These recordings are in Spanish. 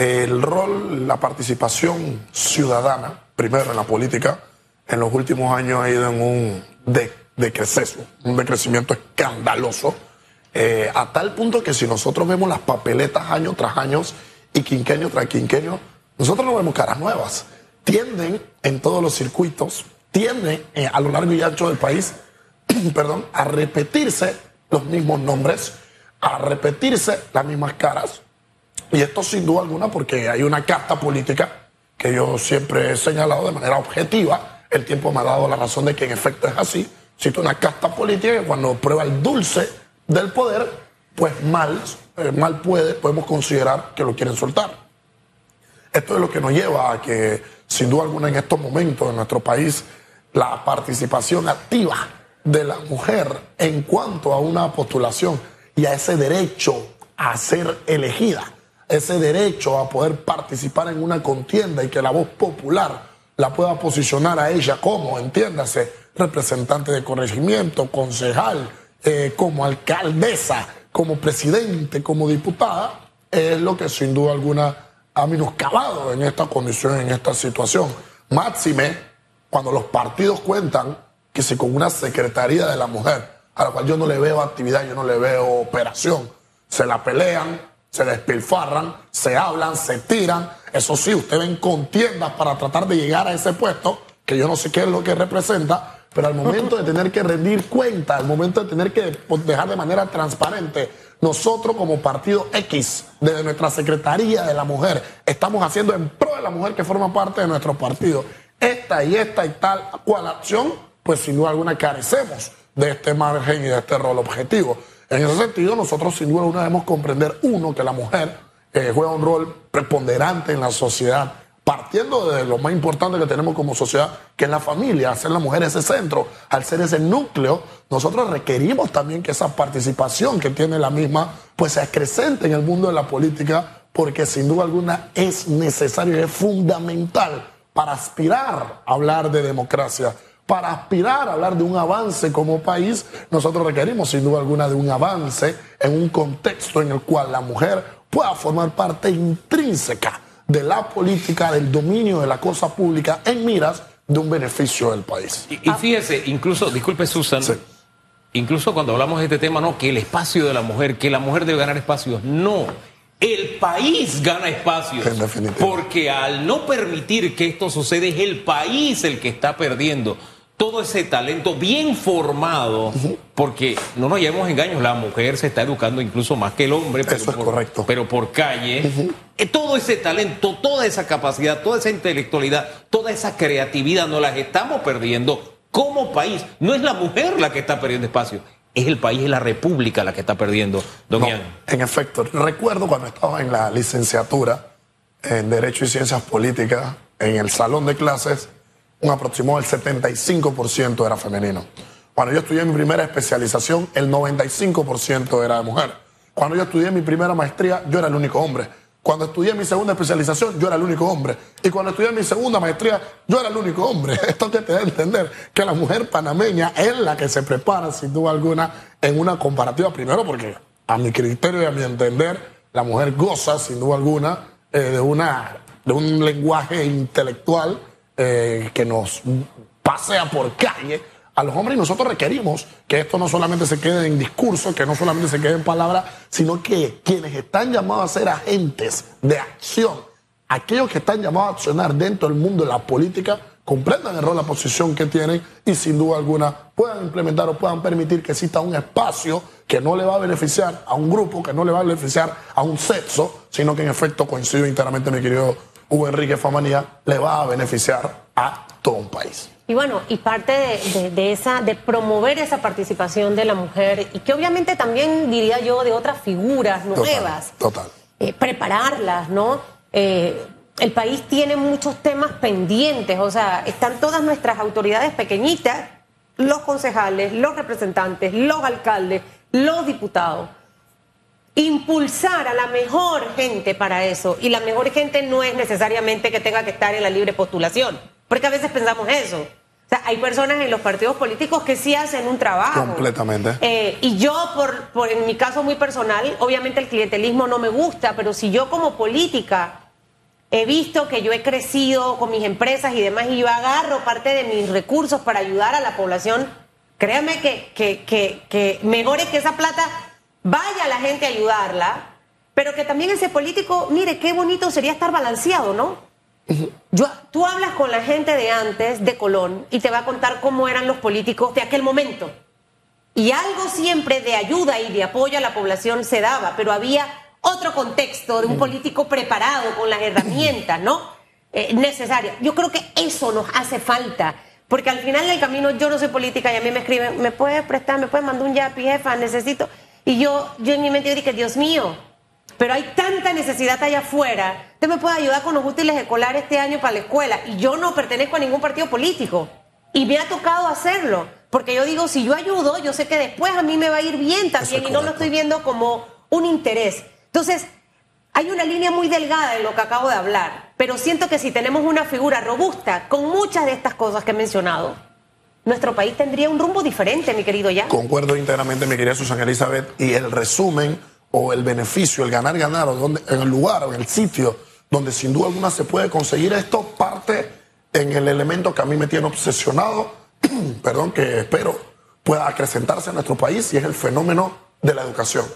el rol, la participación ciudadana, primero en la política, en los últimos años ha ido en un decreceso, un decrecimiento escandaloso, eh, a tal punto que si nosotros vemos las papeletas año tras año y quinquenio tras quinquenio, nosotros no vemos caras nuevas. Tienden en todos los circuitos, tienden eh, a lo largo y ancho del país, perdón, a repetirse los mismos nombres, a repetirse las mismas caras. Y esto sin duda alguna porque hay una casta política que yo siempre he señalado de manera objetiva. El tiempo me ha dado la razón de que en efecto es así. Existe una casta política que cuando prueba el dulce del poder, pues mal, eh, mal puede, podemos considerar que lo quieren soltar. Esto es lo que nos lleva a que, sin duda alguna, en estos momentos en nuestro país, la participación activa de la mujer en cuanto a una postulación y a ese derecho a ser elegida, ese derecho a poder participar en una contienda y que la voz popular la pueda posicionar a ella como, entiéndase, representante de corregimiento, concejal, eh, como alcaldesa, como presidente, como diputada, es lo que sin duda alguna ha menoscabado en esta condición, en esta situación. Máxime, cuando los partidos cuentan que si con una secretaría de la mujer, a la cual yo no le veo actividad, yo no le veo operación, se la pelean, se despilfarran, se hablan, se tiran. Eso sí, ustedes ven contiendas para tratar de llegar a ese puesto, que yo no sé qué es lo que representa, pero al momento de tener que rendir cuenta, al momento de tener que dejar de manera transparente, nosotros como partido X, desde nuestra Secretaría de la Mujer, estamos haciendo en pro de la mujer que forma parte de nuestro partido. Esta y esta y tal cual acción, pues sin duda alguna carecemos de este margen y de este rol objetivo. En ese sentido, nosotros sin duda alguna debemos comprender, uno, que la mujer eh, juega un rol preponderante en la sociedad partiendo de lo más importante que tenemos como sociedad, que es la familia, hacer la mujer ese centro, al ser ese núcleo, nosotros requerimos también que esa participación que tiene la misma, pues se acrecente en el mundo de la política, porque sin duda alguna es necesario es fundamental para aspirar a hablar de democracia. Para aspirar a hablar de un avance como país, nosotros requerimos sin duda alguna de un avance en un contexto en el cual la mujer pueda formar parte intrínseca de la política, del dominio de la cosa pública en miras de un beneficio del país. Y, fíjese, incluso, disculpe Susan, incluso cuando hablamos de este tema, no, que el espacio de la mujer, que la mujer debe ganar espacios, no. El país gana espacios. Porque al no permitir que esto suceda, es el país el que está perdiendo todo ese talento bien formado, porque no nos llevemos engaños, la mujer se está educando incluso más que el hombre, pero, Eso es por, correcto. pero por calle. Eh, todo ese talento, toda esa capacidad, toda esa intelectualidad, toda esa creatividad, nos las estamos perdiendo como país. No es la mujer la que está perdiendo espacio, es el país, es la república la que está perdiendo, don En efecto, recuerdo cuando estaba en la licenciatura en Derecho y Ciencias Políticas, en el salón de clases, un aproximado del 75% era femenino. Cuando yo estudié mi primera especialización, el 95% era de mujer. Cuando yo estudié mi primera maestría, yo era el único hombre. Cuando estudié mi segunda especialización, yo era el único hombre. Y cuando estudié mi segunda maestría, yo era el único hombre. Esto que te da a entender que la mujer panameña es la que se prepara, sin duda alguna, en una comparativa. Primero porque, a mi criterio y a mi entender, la mujer goza, sin duda alguna, eh, de, una, de un lenguaje intelectual eh, que nos pasea por calle. A los hombres y nosotros requerimos que esto no solamente se quede en discurso, que no solamente se quede en palabras, sino que quienes están llamados a ser agentes de acción, aquellos que están llamados a accionar dentro del mundo de la política, comprendan el rol, la posición que tienen y sin duda alguna puedan implementar o puedan permitir que exista un espacio que no le va a beneficiar a un grupo, que no le va a beneficiar a un sexo, sino que en efecto coincido enteramente, mi querido Hugo Enrique Famanía le va a beneficiar a todo un país. Y bueno, y parte de, esa, de promover esa participación de la mujer y que obviamente también diría yo de otras figuras nuevas. Total. Eh, prepararlas, ¿no? Eh, el país tiene muchos temas pendientes, o sea, están todas nuestras autoridades pequeñitas, los concejales, los representantes, los alcaldes, los diputados impulsar a la mejor gente para eso. Y la mejor gente no es necesariamente que tenga que estar en la libre postulación, porque a veces pensamos eso. O sea, hay personas en los partidos políticos que sí hacen un trabajo. Completamente. Eh, y yo, por, por, en mi caso muy personal, obviamente el clientelismo no me gusta, pero si yo como política he visto que yo he crecido con mis empresas y demás y yo agarro parte de mis recursos para ayudar a la población, créame que, que, que, que mejor es que esa plata vaya la gente a ayudarla, pero que también ese político, mire, qué bonito sería estar balanceado, ¿no? Yo, tú hablas con la gente de antes, de Colón, y te va a contar cómo eran los políticos de aquel momento. Y algo siempre de ayuda y de apoyo a la población se daba, pero había otro contexto de un político preparado con las herramientas, ¿no? Eh, necesarias. Yo creo que eso nos hace falta. Porque al final del camino yo no soy política y a mí me escriben, ¿me puedes prestar? ¿Me puedes mandar un yapi, jefa? Necesito. Y yo, yo en mi mente dije, Dios mío, pero hay tanta necesidad allá afuera. Usted me puede ayudar con los útiles escolares este año para la escuela. Y yo no pertenezco a ningún partido político. Y me ha tocado hacerlo. Porque yo digo, si yo ayudo, yo sé que después a mí me va a ir bien también y no lo estoy viendo como un interés. Entonces, hay una línea muy delgada en lo que acabo de hablar. Pero siento que si tenemos una figura robusta con muchas de estas cosas que he mencionado, nuestro país tendría un rumbo diferente, mi querido ya. Concuerdo íntegramente, mi querida Susana Elizabeth. Y el resumen o el beneficio, el ganar, ganar, o donde, en el lugar o en el sitio donde sin duda alguna se puede conseguir esto, parte en el elemento que a mí me tiene obsesionado, perdón, que espero pueda acrecentarse en nuestro país y es el fenómeno de la educación.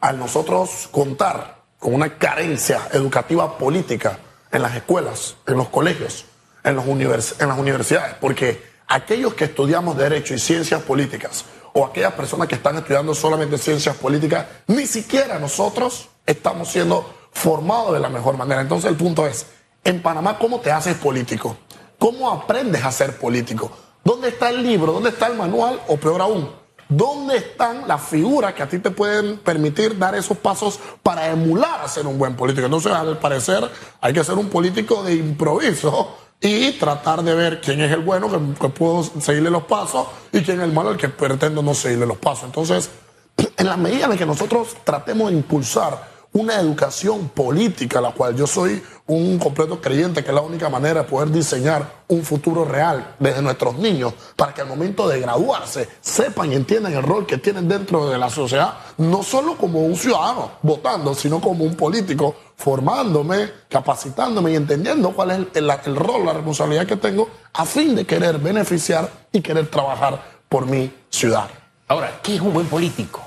Al nosotros contar con una carencia educativa política en las escuelas, en los colegios, en, los en las universidades, porque aquellos que estudiamos derecho y ciencias políticas, o aquellas personas que están estudiando solamente ciencias políticas, ni siquiera nosotros estamos siendo formados de la mejor manera. Entonces el punto es, en Panamá, ¿cómo te haces político? ¿Cómo aprendes a ser político? ¿Dónde está el libro? ¿Dónde está el manual? O peor aún, ¿dónde están las figuras que a ti te pueden permitir dar esos pasos para emular a ser un buen político? Entonces, al parecer, hay que ser un político de improviso y tratar de ver quién es el bueno, que, puedo seguirle los pasos, y quién es el malo, el que pretendo no seguirle los pasos. Entonces, en la medida de que nosotros tratemos de impulsar una educación política, la cual yo soy un completo creyente que es la única manera de poder diseñar un futuro real desde nuestros niños para que al momento de graduarse sepan y entiendan el rol que tienen dentro de la sociedad, no solo como un ciudadano votando, sino como un político formándome, capacitándome y entendiendo cuál es el, el rol, la responsabilidad que tengo a fin de querer beneficiar y querer trabajar por mi ciudad. Ahora, ¿qué es un buen político?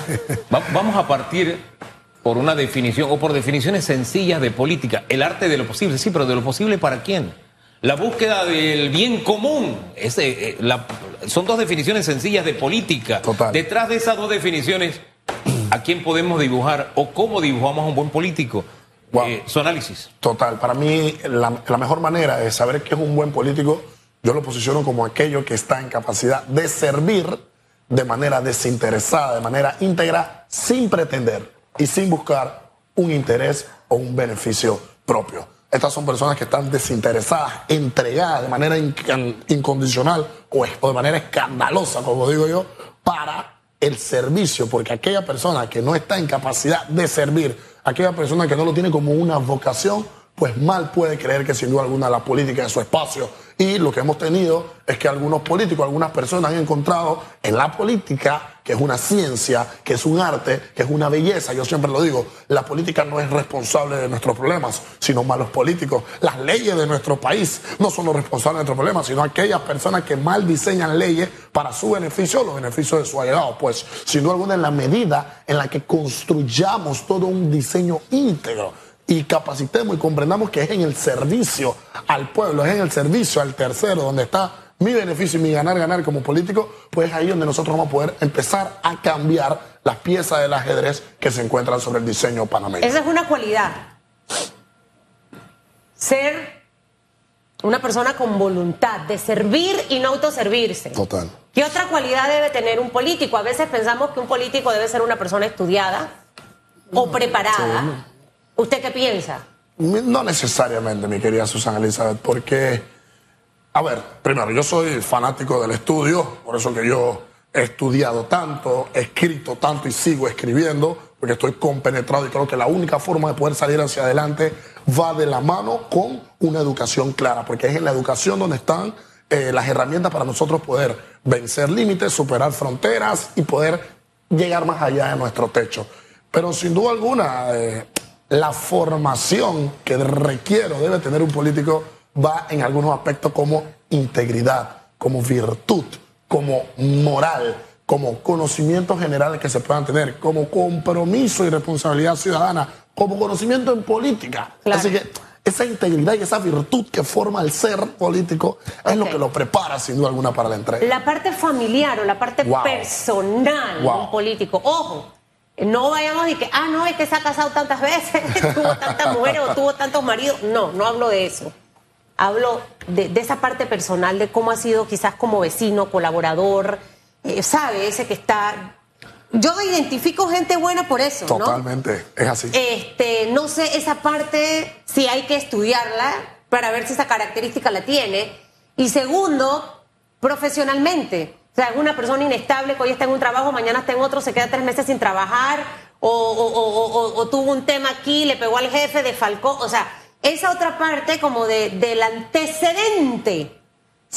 Vamos a partir por una definición o por definiciones sencillas de política. El arte de lo posible, sí, pero de lo posible para quién? La búsqueda del bien común. Ese, eh, son dos definiciones sencillas de política. Detrás de esas dos definiciones, ¿a quién podemos dibujar o cómo dibujamos a un buen político? Eh, su análisis. Total. Para mí, la, la mejor manera de saber qué es un buen político, yo lo posiciono como aquello que está en capacidad de servir de manera desinteresada, de manera íntegra, sin pretender y sin buscar un interés o un beneficio propio. Estas son personas que están desinteresadas, entregadas de manera incondicional o, de manera escandalosa, como digo yo, para el servicio, porque aquella persona que no está en capacidad de servir, aquella persona que no lo tiene como una vocación, pues mal puede creer que sin duda alguna la política es su espacio. Y lo que hemos tenido es que algunos políticos, algunas personas han encontrado en la política, que es una ciencia, que es un arte, que es una belleza. Yo siempre lo digo, la política no es responsable de nuestros problemas, sino malos políticos. Las leyes de nuestro país no son los responsables de nuestros problemas, sino aquellas personas que mal diseñan leyes para su beneficio o los beneficios de su allegado. Pues, sin duda alguna, en la medida en la que construyamos todo un diseño íntegro, y capacitemos y comprendamos que es en el servicio al pueblo, es en el servicio al tercero, donde está mi beneficio y mi ganar, ganar como político, pues es ahí donde nosotros vamos a poder empezar a cambiar las piezas del ajedrez que se encuentran sobre el diseño panameño. Esa es una cualidad. Ser una persona con voluntad de servir y no autoservirse. Total. ¿Qué otra cualidad debe tener un político? A veces pensamos que un político debe ser una persona estudiada o preparada. ¿Usted qué piensa? No necesariamente, mi querida Susana Elizabeth, porque, a ver, primero, yo soy fanático del estudio, por eso que yo he estudiado tanto, he escrito tanto y sigo escribiendo, porque estoy compenetrado y creo que la única forma de poder salir hacia adelante va de la mano con una educación clara, porque es en la educación donde están eh, las herramientas para nosotros poder vencer límites, superar fronteras y poder llegar más allá de nuestro techo. Pero sin duda alguna, eh, la formación que requiero, debe tener un político, va en algunos aspectos como integridad, como virtud, como moral, como conocimientos generales que se puedan tener, como compromiso y responsabilidad ciudadana, como conocimiento en política. Así que esa integridad y esa virtud que forma el ser político es lo que lo prepara sin duda alguna para la entrega. La parte familiar o la parte personal de un político, ojo, no vayamos y que, ah, no, es que se ha casado tantas veces, tuvo tantas mujeres o tuvo tantos maridos. No, no hablo de eso. Hablo de, esa parte personal, de cómo ha sido quizás como vecino, colaborador, eh, sabe, ese que está yo identifico gente buena por eso. Totalmente, es así. Este, no sé esa parte si hay que estudiarla para ver si esa característica la tiene. Y segundo, profesionalmente. O sea, alguna persona inestable que hoy está en un trabajo, mañana está en otro, se queda tres meses sin trabajar, o, tuvo un tema aquí, le pegó al jefe, de Falcón. O sea, esa otra parte como de, del antecedente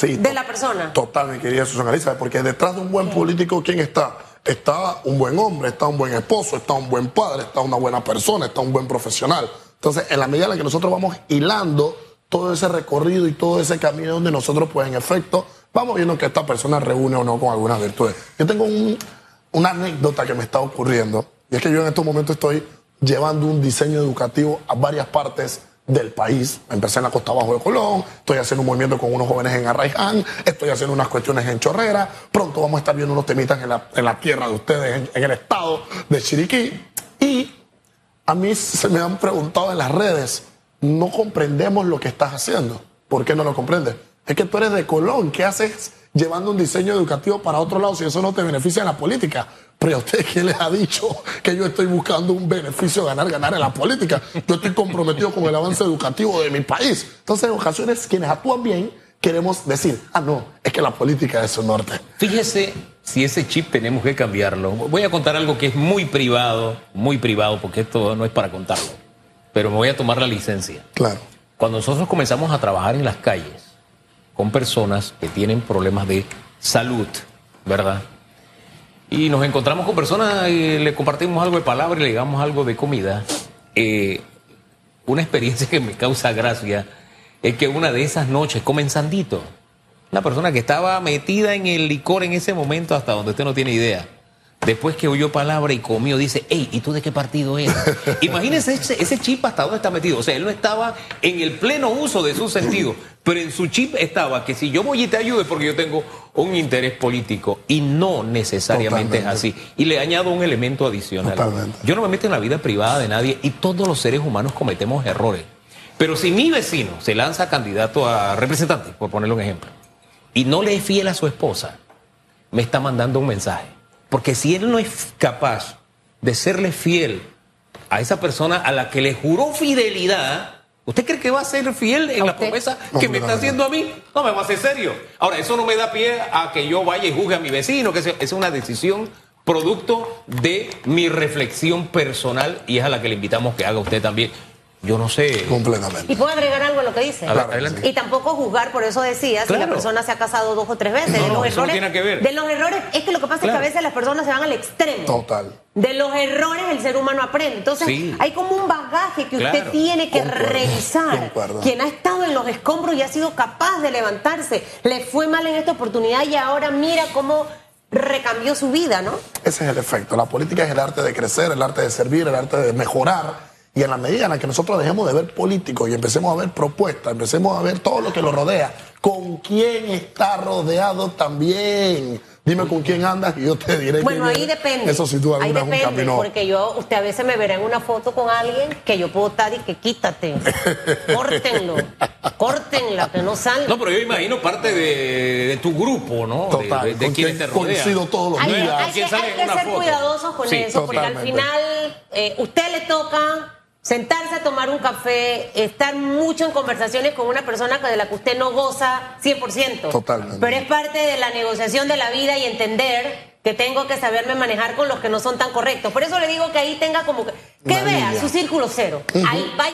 de la persona. Total, mi querida Susana Lisa, porque detrás de un buen político, ¿quién está? está un buen hombre, está un buen esposo, está un buen padre, está una buena persona, está un buen profesional. Entonces, en la medida en la que nosotros vamos hilando todo ese recorrido y todo ese camino donde nosotros, pues en efecto, vamos viendo que esta persona reúne o no con algunas virtudes. Yo tengo una anécdota que me está ocurriendo, y es que yo en estos momentos estoy llevando un diseño educativo a varias partes del país. Empecé en la costa abajo de Colón, estoy haciendo un movimiento con unos jóvenes en Arraiján, estoy haciendo unas cuestiones en Chorrera, pronto vamos a estar viendo unos temitas en la, tierra de ustedes, en, el estado de Chiriquí. Y a mí se me han preguntado en las redes, no comprendemos lo que estás haciendo. ¿Por qué no lo comprendes? Es que tú eres de Colón, ¿qué haces llevando un diseño educativo para otro lado si eso no te beneficia en la política? Pero a usted, ¿quién les ha dicho que yo estoy buscando un beneficio, ganar, ganar en la política? Yo estoy comprometido con el avance educativo de mi país. Entonces, en ocasiones, quienes actúan bien, queremos decir, ah, no, es que la política es su norte. Fíjese si ese chip tenemos que cambiarlo. Voy a contar algo que es muy privado, muy privado, porque esto no es para contarlo. Pero me voy a tomar la licencia. Claro. Cuando nosotros comenzamos a trabajar en las calles con personas que tienen problemas de salud, ¿verdad? Y nos encontramos con personas y le compartimos algo de palabra y le digamos algo de comida. Eh, una experiencia que me causa gracia es que una de esas noches comenzandito, una persona que estaba metida en el licor en ese momento hasta donde usted no tiene idea. Después que oyó palabra y comió, dice, hey, ¿y tú de qué partido eres? Imagínese ese, ese, chip hasta dónde está metido. O sea, él no estaba en el pleno uso de su sentido, pero en su chip estaba que si yo voy y te ayude porque yo tengo un interés político y no necesariamente es así. Y le añado un elemento adicional. Yo no me meto en la vida privada de nadie y todos los seres humanos cometemos errores. Pero si mi vecino se lanza candidato a representante, por ponerle un ejemplo, y no le es fiel a su esposa, me está mandando un mensaje porque si él no es capaz de serle fiel a esa persona a la que le juró fidelidad, ¿usted cree que va a ser fiel en la promesa que me está haciendo a mí? No, me va a ser serio. Ahora, eso no me da pie a que yo vaya y juzgue a mi vecino, que es una decisión producto de mi reflexión personal y es a la que le invitamos que haga usted también. Yo no sé. Completamente. Y puedo agregar algo a lo que dice. Y tampoco juzgar, por eso decía, si la persona se ha casado dos o tres veces. de los errores, tiene que ver. De los errores, es que lo que pasa es que a veces las personas se van al extremo. Total. De los errores el ser humano aprende. Entonces, hay como un bagaje que usted tiene que revisar. Quien ha estado en los escombros y ha sido capaz de levantarse, le fue mal en esta oportunidad y ahora mira cómo recambió su vida, ¿no? Ese es el efecto. La política es el arte de crecer, el arte de servir, el arte de mejorar y en la medida en la que nosotros dejemos de ver políticos y empecemos a ver propuestas, empecemos a ver todo lo que lo rodea, con quién está rodeado también. Dime con quién andas y yo te diré. Bueno, ahí depende. Eso sí tú ahí depende, un camino. Porque yo, usted a veces me verá en una foto con alguien que yo puedo estar y que quítate. Córtenlo. Córtenla, que no salga. No, pero yo imagino parte de, tu grupo, ¿no? Total. De, quien te rodea. Coincido todos los días. Hay, que, ser cuidadosos con eso, porque al final eh, usted le toca sentarse a tomar un café, estar mucho en conversaciones con una persona de la que usted no goza 100%. Totalmente. Pero es parte de la negociación de la vida y entender que tengo que saberme manejar con los que no son tan correctos. Por eso le digo que ahí tenga como que, que vea su círculo cero. Ahí vaya